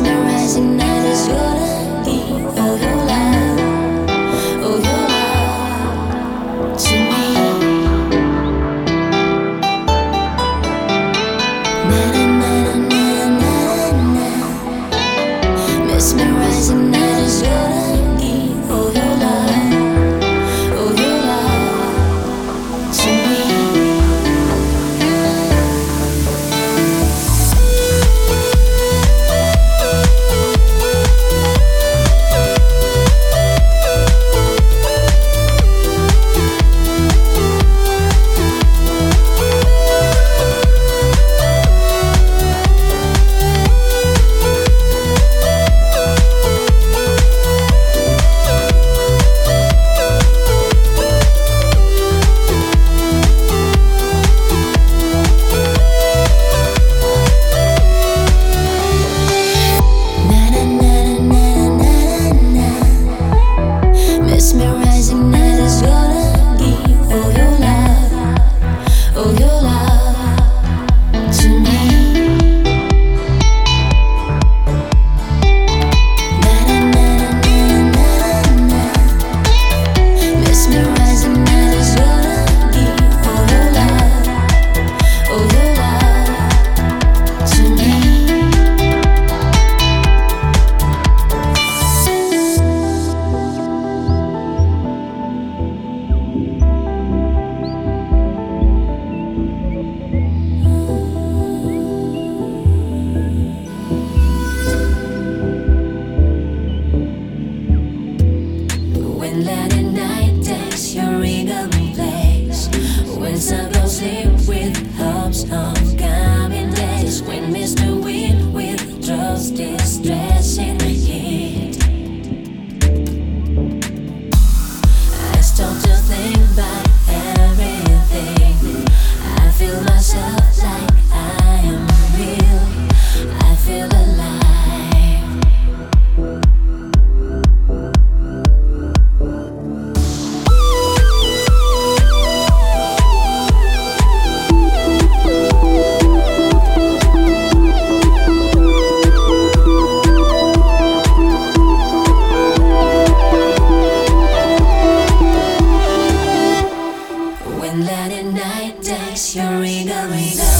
mesmerizing night is be idea. Let the night takes your regal place when sun goes sleep. Ring, ring.